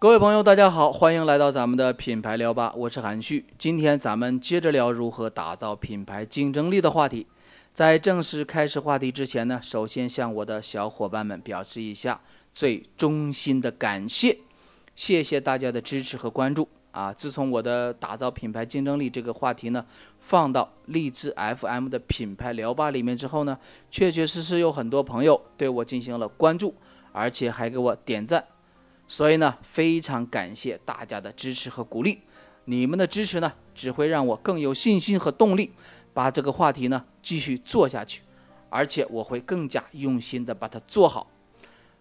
各位朋友，大家好，欢迎来到咱们的品牌聊吧，我是韩旭。今天咱们接着聊如何打造品牌竞争力的话题。在正式开始话题之前呢，首先向我的小伙伴们表示一下最衷心的感谢，谢谢大家的支持和关注啊！自从我的打造品牌竞争力这个话题呢放到荔枝 FM 的品牌聊吧里面之后呢，确确实实有很多朋友对我进行了关注，而且还给我点赞。所以呢，非常感谢大家的支持和鼓励，你们的支持呢，只会让我更有信心和动力，把这个话题呢继续做下去，而且我会更加用心的把它做好。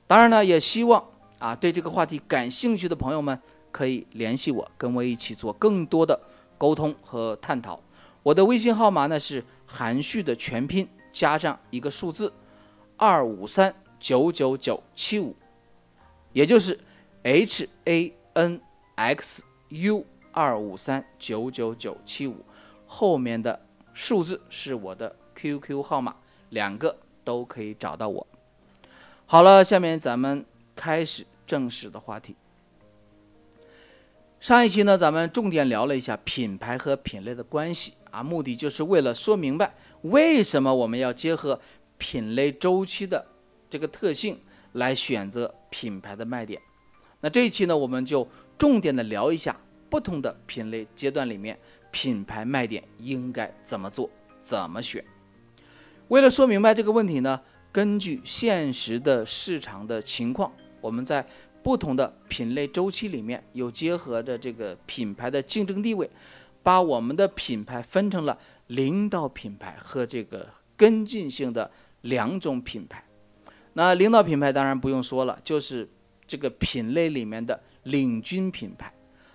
当然呢，也希望啊，对这个话题感兴趣的朋友们可以联系我，跟我一起做更多的沟通和探讨。我的微信号码呢是含蓄的全拼加上一个数字二五三九九九七五，也就是。h a n x u 二五三九九九七五，后面的数字是我的 QQ 号码，两个都可以找到我。好了，下面咱们开始正式的话题。上一期呢，咱们重点聊了一下品牌和品类的关系啊，目的就是为了说明白为什么我们要结合品类周期的这个特性来选择品牌的卖点。那这一期呢，我们就重点的聊一下不同的品类阶段里面品牌卖点应该怎么做、怎么选。为了说明白这个问题呢，根据现实的市场的情况，我们在不同的品类周期里面有结合着这个品牌的竞争地位，把我们的品牌分成了领导品牌和这个跟进性的两种品牌。那领导品牌当然不用说了，就是。这个品类里面的领军品牌，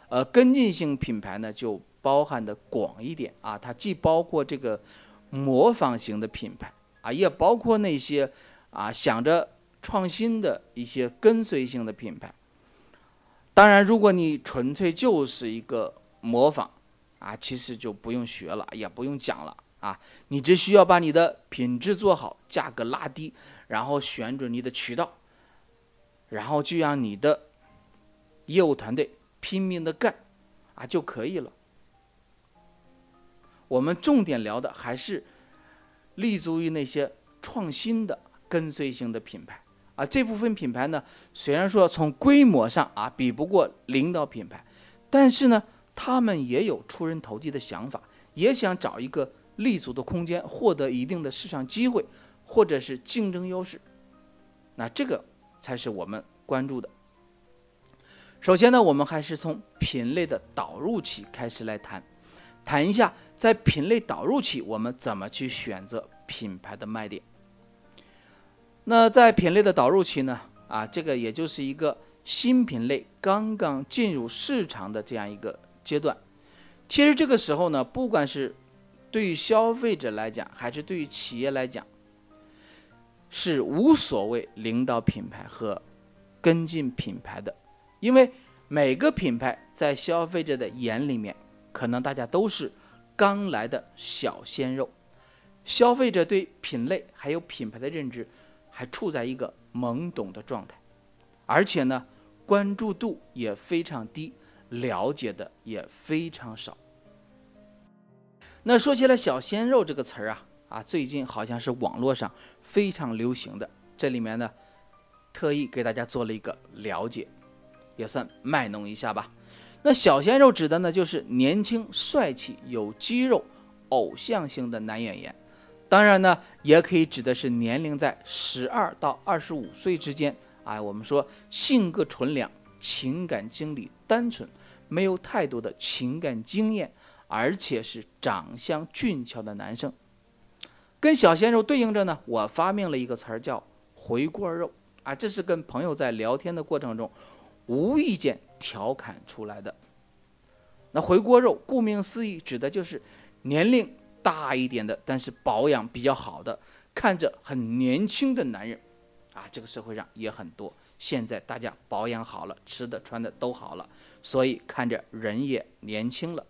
呃，跟进性品牌呢就包含的广一点啊，它既包括这个模仿型的品牌啊，也包括那些啊想着创新的一些跟随性的品牌。当然，如果你纯粹就是一个模仿啊，其实就不用学了，也不用讲了啊，你只需要把你的品质做好，价格拉低，然后选准你的渠道。然后就让你的业务团队拼命的干，啊就可以了。我们重点聊的还是立足于那些创新的跟随性的品牌啊。这部分品牌呢，虽然说从规模上啊比不过领导品牌，但是呢，他们也有出人头地的想法，也想找一个立足的空间，获得一定的市场机会或者是竞争优势。那这个。才是我们关注的。首先呢，我们还是从品类的导入期开始来谈，谈一下在品类导入期我们怎么去选择品牌的卖点。那在品类的导入期呢，啊，这个也就是一个新品类刚刚进入市场的这样一个阶段。其实这个时候呢，不管是对于消费者来讲，还是对于企业来讲，是无所谓领导品牌和跟进品牌的，因为每个品牌在消费者的眼里面，可能大家都是刚来的小鲜肉，消费者对品类还有品牌的认知还处在一个懵懂的状态，而且呢，关注度也非常低，了解的也非常少。那说起来“小鲜肉”这个词儿啊。啊，最近好像是网络上非常流行的，这里面呢，特意给大家做了一个了解，也算卖弄一下吧。那小鲜肉指的呢，就是年轻、帅气、有肌肉、偶像型的男演员。当然呢，也可以指的是年龄在十二到二十五岁之间。啊，我们说性格纯良、情感经历单纯、没有太多的情感经验，而且是长相俊俏的男生。跟小鲜肉对应着呢，我发明了一个词儿叫“回锅肉”啊，这是跟朋友在聊天的过程中无意间调侃出来的。那回锅肉，顾名思义，指的就是年龄大一点的，但是保养比较好的，看着很年轻的男人啊。这个社会上也很多，现在大家保养好了，吃的穿的都好了，所以看着人也年轻了。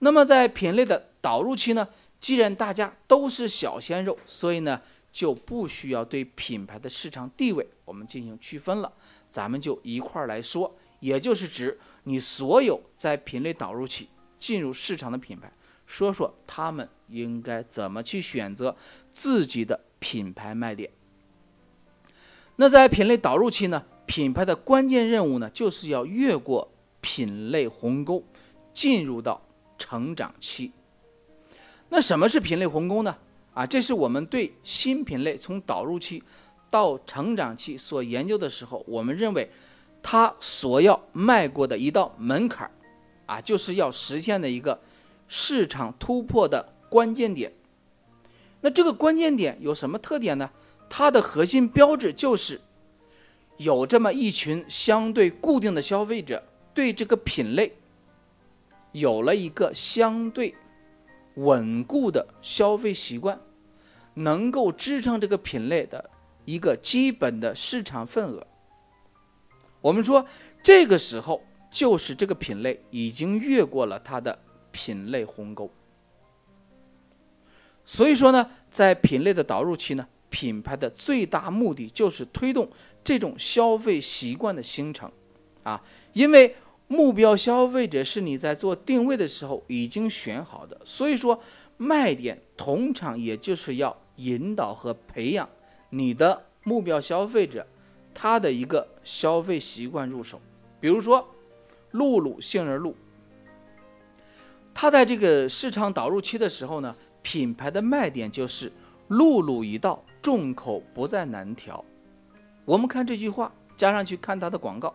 那么在品类的导入期呢？既然大家都是小鲜肉，所以呢，就不需要对品牌的市场地位我们进行区分了，咱们就一块儿来说，也就是指你所有在品类导入期进入市场的品牌，说说他们应该怎么去选择自己的品牌卖点。那在品类导入期呢，品牌的关键任务呢，就是要越过品类鸿沟，进入到成长期。那什么是品类鸿沟呢？啊，这是我们对新品类从导入期到成长期所研究的时候，我们认为它所要迈过的一道门槛儿，啊，就是要实现的一个市场突破的关键点。那这个关键点有什么特点呢？它的核心标志就是有这么一群相对固定的消费者，对这个品类有了一个相对。稳固的消费习惯，能够支撑这个品类的一个基本的市场份额。我们说，这个时候就是这个品类已经越过了它的品类鸿沟。所以说呢，在品类的导入期呢，品牌的最大目的就是推动这种消费习惯的形成，啊，因为。目标消费者是你在做定位的时候已经选好的，所以说卖点通常也就是要引导和培养你的目标消费者他的一个消费习惯入手。比如说，露露杏仁露，它在这个市场导入期的时候呢，品牌的卖点就是露露一道，众口不再难调。我们看这句话，加上去看它的广告。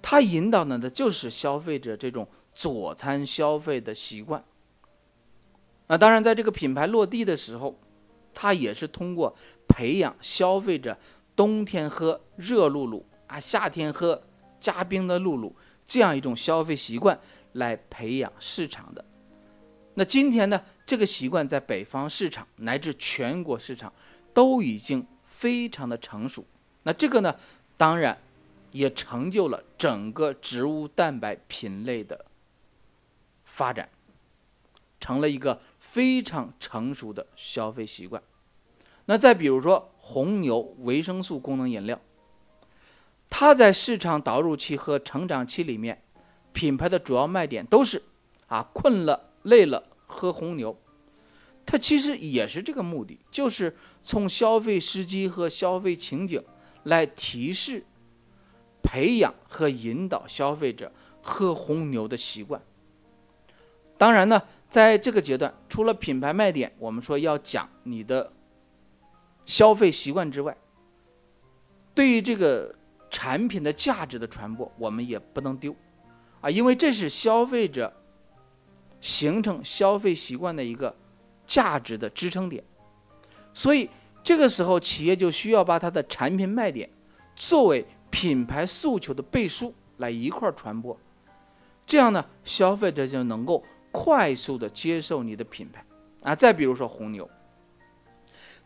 它引导的呢，就是消费者这种佐餐消费的习惯。那当然，在这个品牌落地的时候，它也是通过培养消费者冬天喝热露露啊，夏天喝加冰的露露这样一种消费习惯来培养市场的。那今天呢，这个习惯在北方市场乃至全国市场都已经非常的成熟。那这个呢，当然。也成就了整个植物蛋白品类的发展，成了一个非常成熟的消费习惯。那再比如说红牛维生素功能饮料，它在市场导入期和成长期里面，品牌的主要卖点都是啊困了累了喝红牛，它其实也是这个目的，就是从消费时机和消费情景来提示。培养和引导消费者喝红牛的习惯。当然呢，在这个阶段，除了品牌卖点，我们说要讲你的消费习惯之外，对于这个产品的价值的传播，我们也不能丢啊，因为这是消费者形成消费习惯的一个价值的支撑点。所以这个时候，企业就需要把它的产品卖点作为。品牌诉求的背书来一块儿传播，这样呢，消费者就能够快速的接受你的品牌啊。再比如说红牛，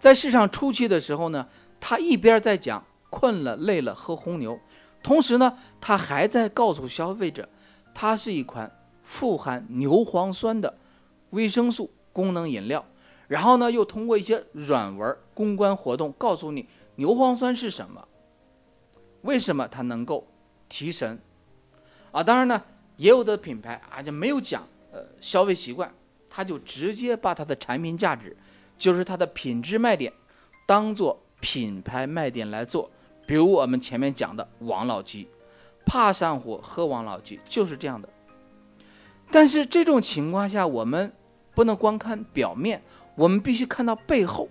在市场初期的时候呢，他一边在讲困了累了喝红牛，同时呢，他还在告诉消费者，它是一款富含牛磺酸的维生素功能饮料。然后呢，又通过一些软文公关活动告诉你牛磺酸是什么。为什么它能够提神啊？当然呢，也有的品牌啊就没有讲呃消费习惯，他就直接把它的产品价值，就是它的品质卖点，当做品牌卖点来做。比如我们前面讲的王老吉，怕上火喝王老吉就是这样的。但是这种情况下，我们不能光看表面，我们必须看到背后，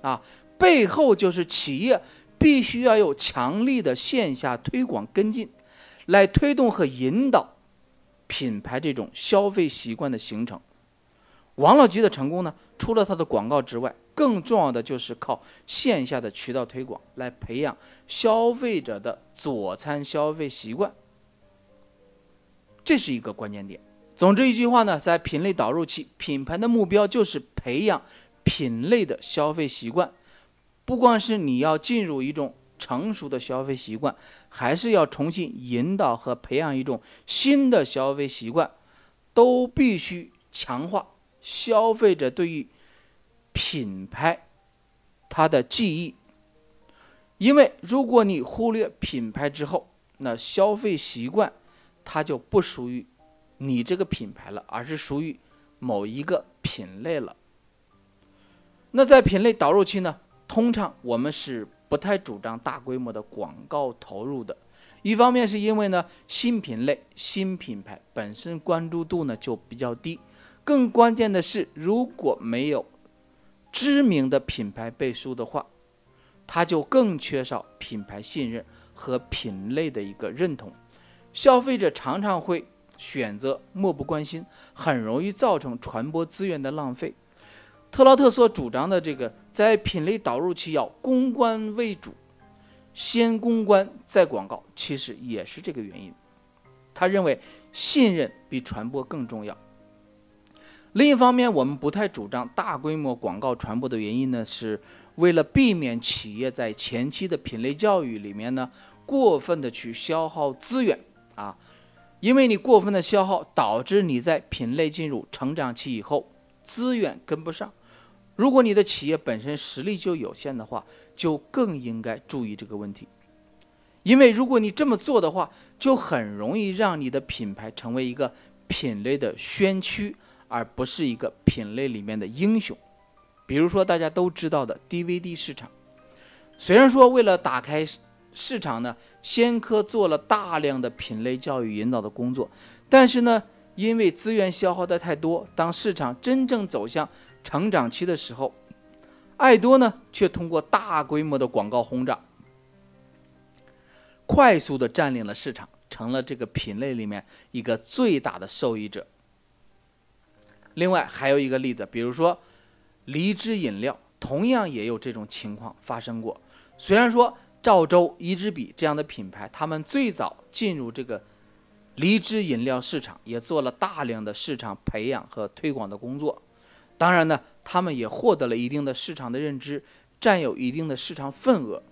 啊，背后就是企业。必须要有强力的线下推广跟进，来推动和引导品牌这种消费习惯的形成。王老吉的成功呢，除了他的广告之外，更重要的就是靠线下的渠道推广来培养消费者的佐餐消费习惯，这是一个关键点。总之一句话呢，在品类导入期，品牌的目标就是培养品类的消费习惯。不光是你要进入一种成熟的消费习惯，还是要重新引导和培养一种新的消费习惯，都必须强化消费者对于品牌它的记忆。因为如果你忽略品牌之后，那消费习惯它就不属于你这个品牌了，而是属于某一个品类了。那在品类导入期呢，通常我们是不太主张大规模的广告投入的。一方面是因为呢，新品类、新品牌本身关注度呢就比较低，更关键的是，如果没有知名的品牌背书的话。它就更缺少品牌信任和品类的一个认同，消费者常常会选择漠不关心，很容易造成传播资源的浪费。特劳特所主张的这个在品类导入期要公关为主，先公关再广告，其实也是这个原因。他认为信任比传播更重要。另一方面，我们不太主张大规模广告传播的原因呢是。为了避免企业在前期的品类教育里面呢，过分的去消耗资源啊，因为你过分的消耗，导致你在品类进入成长期以后，资源跟不上。如果你的企业本身实力就有限的话，就更应该注意这个问题。因为如果你这么做的话，就很容易让你的品牌成为一个品类的先驱，而不是一个品类里面的英雄。比如说，大家都知道的 DVD 市场，虽然说为了打开市场呢，先科做了大量的品类教育引导的工作，但是呢，因为资源消耗的太多，当市场真正走向成长期的时候，爱多呢却通过大规模的广告轰炸，快速的占领了市场，成了这个品类里面一个最大的受益者。另外还有一个例子，比如说。梨汁饮料同样也有这种情况发生过。虽然说赵州、一支笔这样的品牌，他们最早进入这个梨汁饮料市场，也做了大量的市场培养和推广的工作。当然呢，他们也获得了一定的市场的认知，占有一定的市场份额。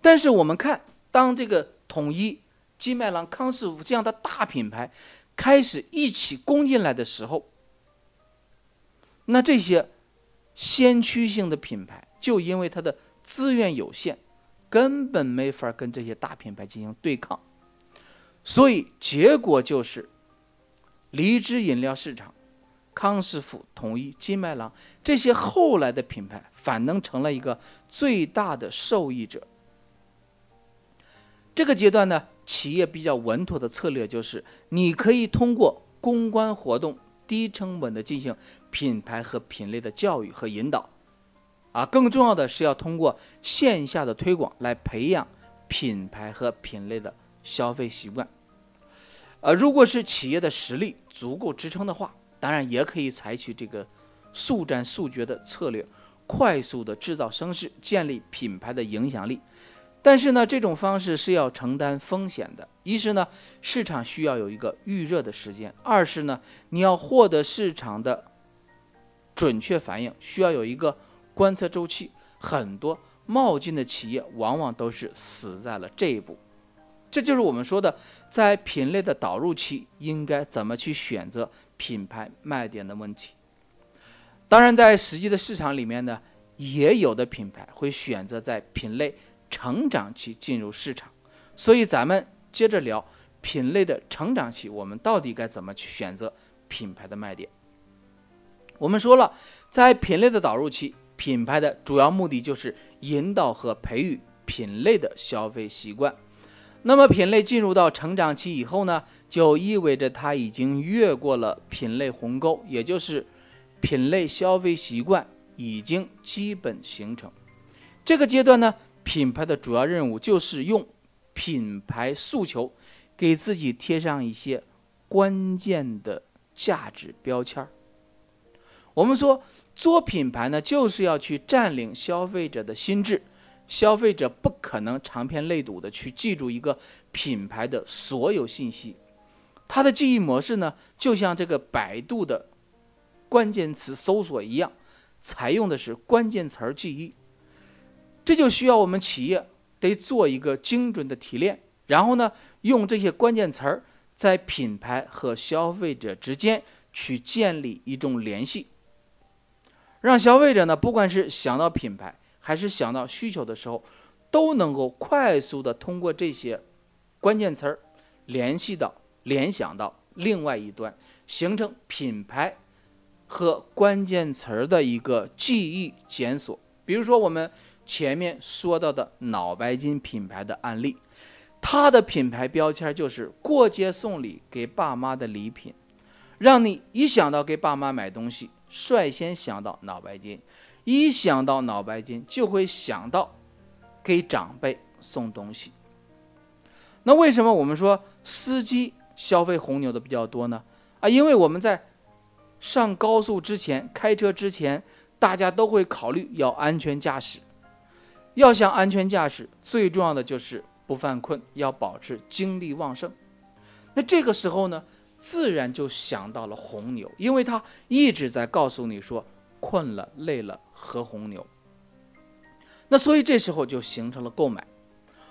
但是我们看，当这个统一、金麦郎、康师傅这样的大品牌开始一起攻进来的时候，那这些。先驱性的品牌，就因为它的资源有限，根本没法跟这些大品牌进行对抗，所以结果就是，梨汁饮料市场、康师傅、统一、金麦郎这些后来的品牌，反能成了一个最大的受益者。这个阶段呢，企业比较稳妥的策略就是，你可以通过公关活动。低成本的进行品牌和品类的教育和引导，啊，更重要的是要通过线下的推广来培养品牌和品类的消费习惯。呃，如果是企业的实力足够支撑的话，当然也可以采取这个速战速决的策略，快速的制造声势，建立品牌的影响力。但是呢，这种方式是要承担风险的。一是呢，市场需要有一个预热的时间；二是呢，你要获得市场的准确反应，需要有一个观测周期。很多冒进的企业往往都是死在了这一步。这就是我们说的，在品类的导入期应该怎么去选择品牌卖点的问题。当然，在实际的市场里面呢，也有的品牌会选择在品类。成长期进入市场，所以咱们接着聊品类的成长期，我们到底该怎么去选择品牌的卖点？我们说了，在品类的导入期，品牌的主要目的就是引导和培育品类的消费习惯。那么品类进入到成长期以后呢，就意味着它已经越过了品类鸿沟，也就是品类消费习惯已经基本形成。这个阶段呢？品牌的主要任务就是用品牌诉求给自己贴上一些关键的价值标签儿。我们说做品牌呢，就是要去占领消费者的心智。消费者不可能长篇累牍的去记住一个品牌的所有信息，他的记忆模式呢，就像这个百度的关键词搜索一样，采用的是关键词儿记忆。这就需要我们企业得做一个精准的提炼，然后呢，用这些关键词儿在品牌和消费者之间去建立一种联系，让消费者呢，不管是想到品牌还是想到需求的时候，都能够快速的通过这些关键词儿联系到、联想到另外一端，形成品牌和关键词儿的一个记忆检索。比如说我们前面说到的脑白金品牌的案例，它的品牌标签就是过节送礼给爸妈的礼品，让你一想到给爸妈买东西，率先想到脑白金。一想到脑白金，就会想到给长辈送东西。那为什么我们说司机消费红牛的比较多呢？啊，因为我们在上高速之前，开车之前，大家都会考虑要安全驾驶。要想安全驾驶，最重要的就是不犯困，要保持精力旺盛。那这个时候呢，自然就想到了红牛，因为它一直在告诉你说。困了、累了，喝红牛。那所以这时候就形成了购买。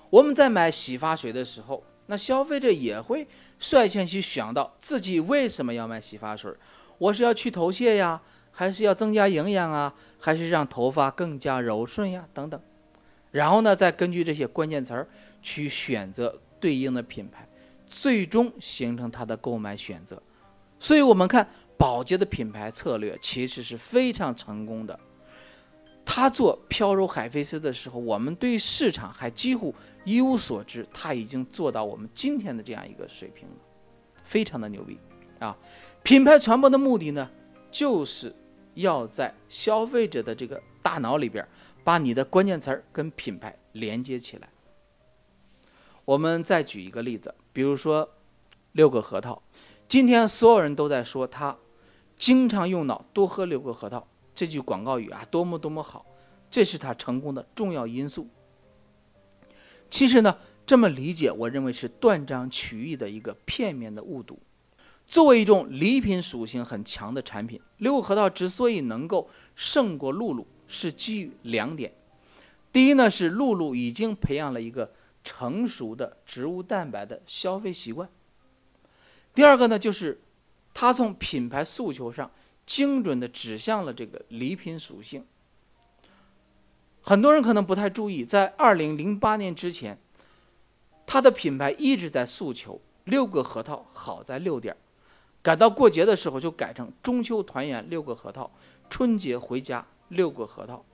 我们在买洗发水的时候，那消费者也会率先去想到自己为什么要买洗发水？我是要去头屑呀，还是要增加营养啊，还是让头发更加柔顺呀？等等。然后呢，再根据这些关键词儿去选择对应的品牌，最终形成他的购买选择。所以我们看。宝洁的品牌策略其实是非常成功的。他做飘柔海飞丝的时候，我们对市场还几乎一无所知，他已经做到我们今天的这样一个水平了，非常的牛逼啊！品牌传播的目的呢，就是要在消费者的这个大脑里边，把你的关键词儿跟品牌连接起来。我们再举一个例子，比如说六个核桃，今天所有人都在说他。经常用脑，多喝六个核桃，这句广告语啊，多么多么好，这是他成功的重要因素。其实呢，这么理解，我认为是断章取义的一个片面的误读。作为一种礼品属性很强的产品，六个核桃之所以能够胜过露露，是基于两点：第一呢，是露露已经培养了一个成熟的植物蛋白的消费习惯；第二个呢，就是。它从品牌诉求上精准地指向了这个礼品属性。很多人可能不太注意，在二零零八年之前，它的品牌一直在诉求六个核桃好在六点，赶到过节的时候就改成中秋团圆六个核桃，春节回家六个核桃。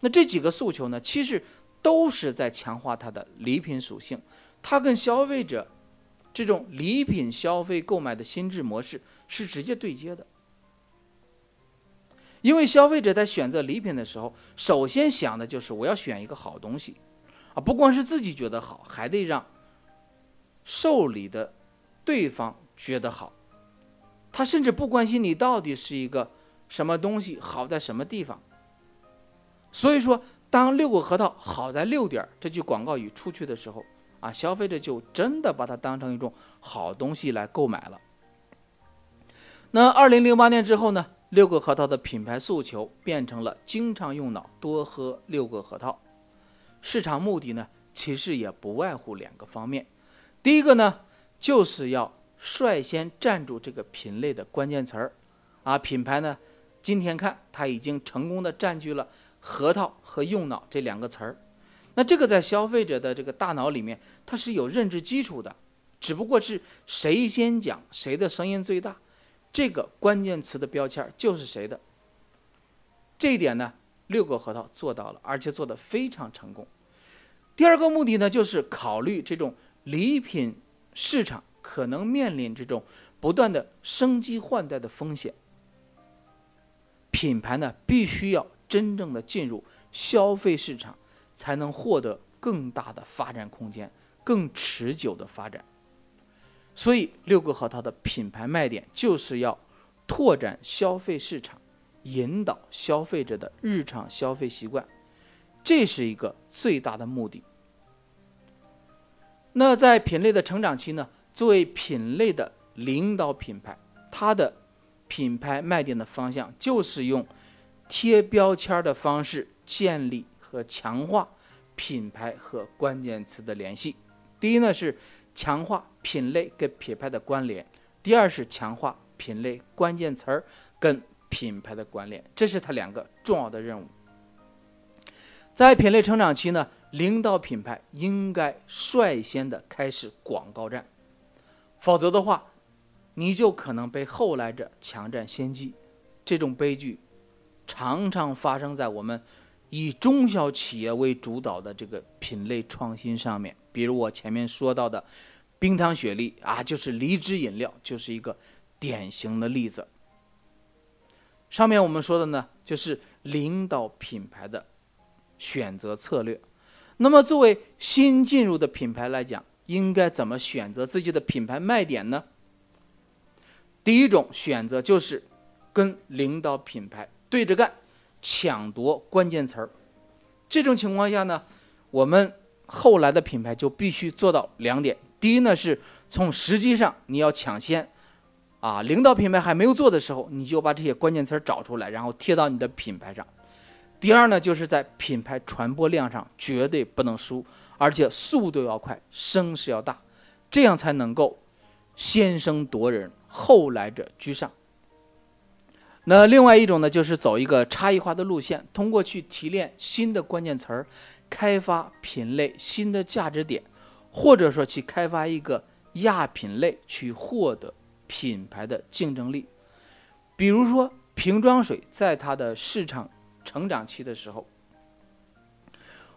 那这几个诉求呢，其实都是在强化它的礼品属性，它跟消费者。这种礼品消费购买的心智模式是直接对接的，因为消费者在选择礼品的时候，首先想的就是我要选一个好东西，啊，不光是自己觉得好，还得让受礼的对方觉得好。他甚至不关心你到底是一个什么东西，好在什么地方。所以说，当六个核桃好在六点这句广告语出去的时候。啊，消费者就真的把它当成一种好东西来购买了。那二零零八年之后呢，六个核桃的品牌诉求变成了经常用脑，多喝六个核桃。市场目的呢，其实也不外乎两个方面。第一个呢，就是要率先占住这个品类的关键词儿。啊，品牌呢，今天看它已经成功的占据了核桃和用脑这两个词儿。那这个在消费者的这个大脑里面，它是有认知基础的，只不过是谁先讲，谁的声音最大，这个关键词的标签就是谁的。这一点呢，六个核桃做到了，而且做得非常成功。第二个目的呢，就是考虑这种礼品市场可能面临这种不断的升级换代的风险，品牌呢必须要真正的进入消费市场。才能获得更大的发展空间，更持久的发展。所以，六个核桃的品牌卖点就是要拓展消费市场，引导消费者的日常消费习惯，这是一个最大的目的。那在品类的成长期呢？作为品类的领导品牌，它的品牌卖点的方向就是用贴标签的方式建立。和强化品牌和关键词的联系。第一呢是强化品类跟品牌的关联，第二是强化品类关键词儿跟品牌的关联，这是它两个重要的任务。在品类成长期呢，领导品牌应该率先的开始广告战，否则的话，你就可能被后来者抢占先机。这种悲剧常常发生在我们以中小企业为主导的这个品类创新上面。比如我前面说到的冰糖雪梨啊，就是梨汁饮料，就是一个典型的例子。上面我们说的呢，就是领导品牌的选择策略。那么，作为新进入的品牌来讲，应该怎么选择自己的品牌卖点呢？第一种选择就是跟领导品牌对着干，抢夺关键词儿。这种情况下呢，我们后来的品牌就必须做到两点：第一呢，是从时机上你要抢先。啊，领导品牌还没有做的时候，你就把这些关键词儿找出来，然后贴到你的品牌上。第二呢，就是在品牌传播量上绝对不能输，而且速度要快，声势要大，这样才能够先声夺人，后来者居上。那另外一种呢，就是走一个差异化的路线，通过去提炼新的关键词儿，开发品类新的价值点，或者说去开发一个亚品类，去获得。品牌的竞争力，比如说瓶装水，在它的市场成长期的时候，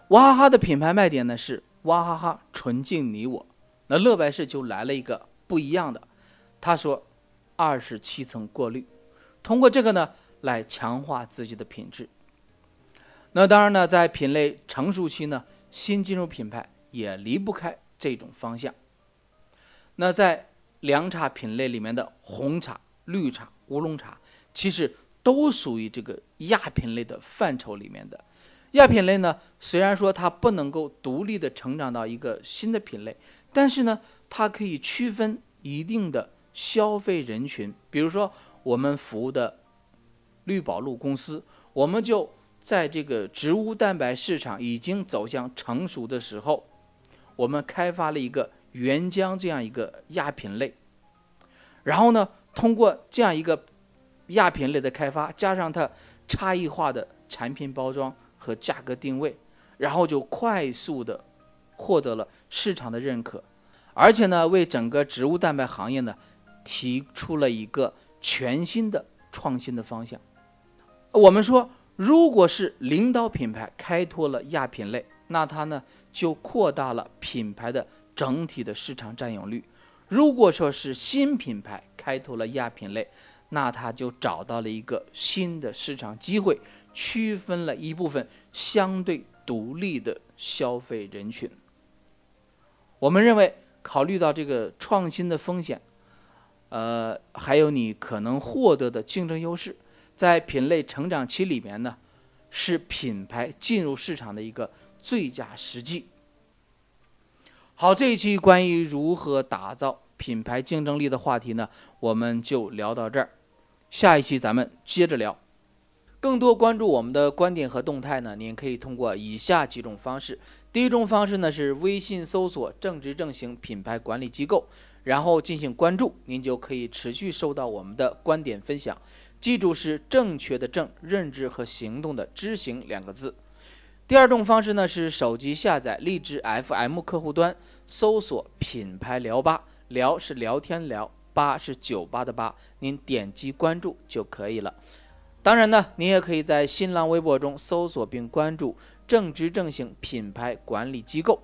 娃哈哈的品牌卖点呢是娃哈哈纯净你我，那乐百氏就来了一个不一样的，他说二十七层过滤，通过这个呢来强化自己的品质。那当然呢，在品类成熟期呢，新进入品牌也离不开这种方向。那在凉茶品类里面的红茶、绿茶、乌龙茶，其实都属于这个亚品类的范畴里面的。亚品类呢，虽然说它不能够独立的成长到一个新的品类，但是呢，它可以区分一定的消费人群。比如说，我们服务的绿宝路公司，我们就在这个植物蛋白市场已经走向成熟的时候，我们开发了一个。原浆这样一个亚品类，然后呢，通过这样一个亚品类的开发，加上它差异化的产品包装和价格定位，然后就快速的获得了市场的认可，而且呢，为整个植物蛋白行业呢提出了一个全新的创新的方向。我们说，如果是领导品牌开拓了亚品类，那它呢就扩大了品牌的。整体的市场占有率，如果说是新品牌开拓了亚品类，那它就找到了一个新的市场机会，区分了一部分相对独立的消费人群。我们认为，考虑到这个创新的风险，呃，还有你可能获得的竞争优势，在品类成长期里面呢，是品牌进入市场的一个最佳时机。好，这一期关于如何打造品牌竞争力的话题呢，我们就聊到这儿。下一期咱们接着聊。更多关注我们的观点和动态呢，您可以通过以下几种方式。第一种方式呢是微信搜索“正直正行品牌管理机构”，然后进行关注，您就可以持续收到我们的观点分享。记住是正确的正，认知和行动的知行两个字。第二种方式呢是手机下载荔枝 FM 客户端，搜索“品牌聊吧”，聊是聊天聊，吧是酒吧的吧，您点击关注就可以了。当然呢，您也可以在新浪微博中搜索并关注“正直正行品牌管理机构”，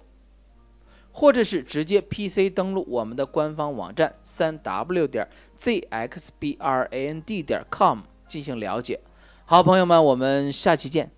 或者是直接 PC 登录我们的官方网站三 w 点 zxbrand 点 com 进行了解。好，朋友们，我们下期见。